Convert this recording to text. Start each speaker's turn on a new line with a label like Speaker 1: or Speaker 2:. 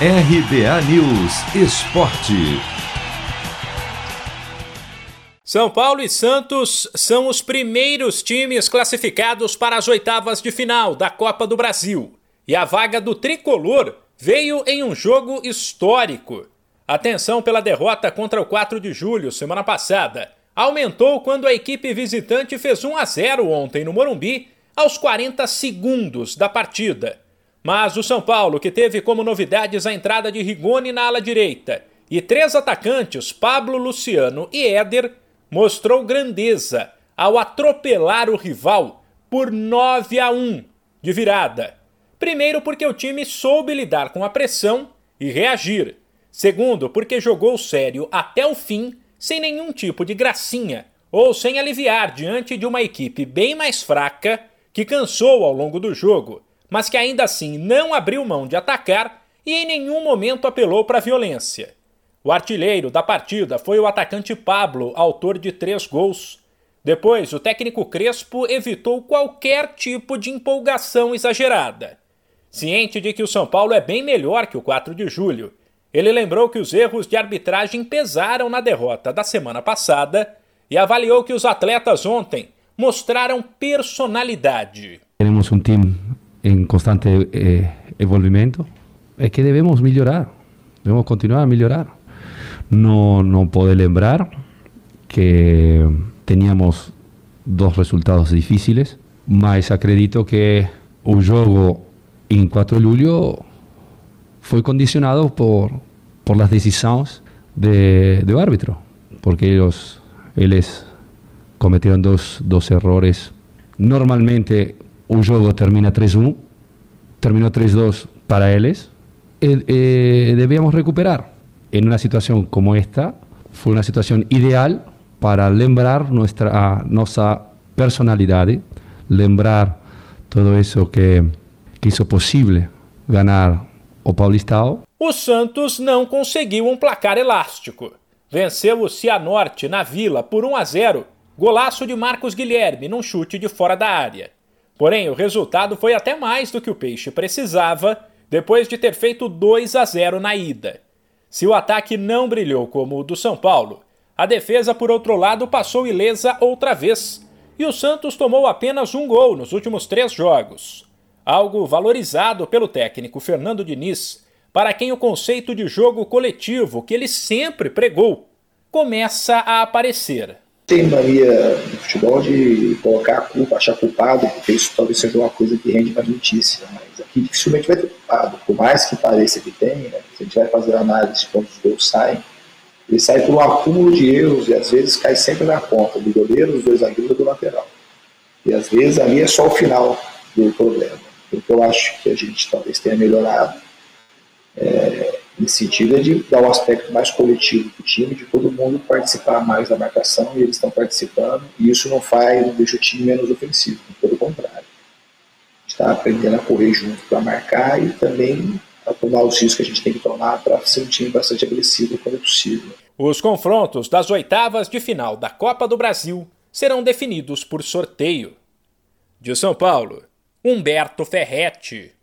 Speaker 1: RBA News Esporte.
Speaker 2: São Paulo e Santos são os primeiros times classificados para as oitavas de final da Copa do Brasil. E a vaga do tricolor veio em um jogo histórico. A tensão pela derrota contra o 4 de julho, semana passada, aumentou quando a equipe visitante fez 1 a 0 ontem no Morumbi, aos 40 segundos da partida. Mas o São Paulo, que teve como novidades a entrada de Rigoni na ala direita e três atacantes, Pablo, Luciano e Éder, mostrou grandeza ao atropelar o rival por 9 a 1 de virada. Primeiro, porque o time soube lidar com a pressão e reagir. Segundo, porque jogou sério até o fim, sem nenhum tipo de gracinha ou sem aliviar diante de uma equipe bem mais fraca que cansou ao longo do jogo mas que ainda assim não abriu mão de atacar e em nenhum momento apelou para a violência. O artilheiro da partida foi o atacante Pablo, autor de três gols. Depois, o técnico Crespo evitou qualquer tipo de empolgação exagerada. Ciente de que o São Paulo é bem melhor que o 4 de julho, ele lembrou que os erros de arbitragem pesaram na derrota da semana passada e avaliou que os atletas ontem mostraram personalidade.
Speaker 3: Temos um time en constante eh, es que debemos mejorar, debemos continuar a mejorar. No, no puedo lembrar que teníamos dos resultados difíciles, mas acredito que el juego en 4 de julio fue condicionado por, por las decisiones de, de árbitro, porque ellos, ellos cometieron dos, dos errores. Normalmente o jogo termina 3-1, terminó 3-2 para ellos, eh, eh, debíamos recuperar. En una situación como esta, fue una situación ideal para lembrar nuestra, nuestra personalidad, lembrar todo eso que, que hizo posible ganar o Paulistão.
Speaker 2: O Santos não conseguiu um placar elástico. Venceu o Cianorte na Vila por 1 a 0, golaço de Marcos Guilherme num chute de fora da área. Porém, o resultado foi até mais do que o Peixe precisava depois de ter feito 2 a 0 na ida. Se o ataque não brilhou como o do São Paulo, a defesa, por outro lado, passou ilesa outra vez, e o Santos tomou apenas um gol nos últimos três jogos. Algo valorizado pelo técnico Fernando Diniz, para quem o conceito de jogo coletivo que ele sempre pregou começa a aparecer
Speaker 4: tem mania no futebol de colocar a culpa, achar culpado, porque isso talvez seja uma coisa que rende mais notícia, mas aqui dificilmente vai ter culpado, por mais que pareça que tem, né? se a gente vai fazer análise de quando os gols saem, ele sai por um acúmulo de erros e às vezes cai sempre na ponta do goleiro, dos dois zagueiros e do lateral. E às vezes ali é só o final do problema. O que eu acho que a gente talvez tenha melhorado nesse sentido é de dar um aspecto mais coletivo do time, de todo mundo participar mais da marcação e eles estão participando, e isso não faz, não deixa o time menos ofensivo, pelo contrário. Está aprendendo a correr junto para marcar e também a tomar os riscos que a gente tem que tomar para ser um time bastante agressivo quando é possível.
Speaker 2: Os confrontos das oitavas de final da Copa do Brasil serão definidos por sorteio. De São Paulo, Humberto Ferretti.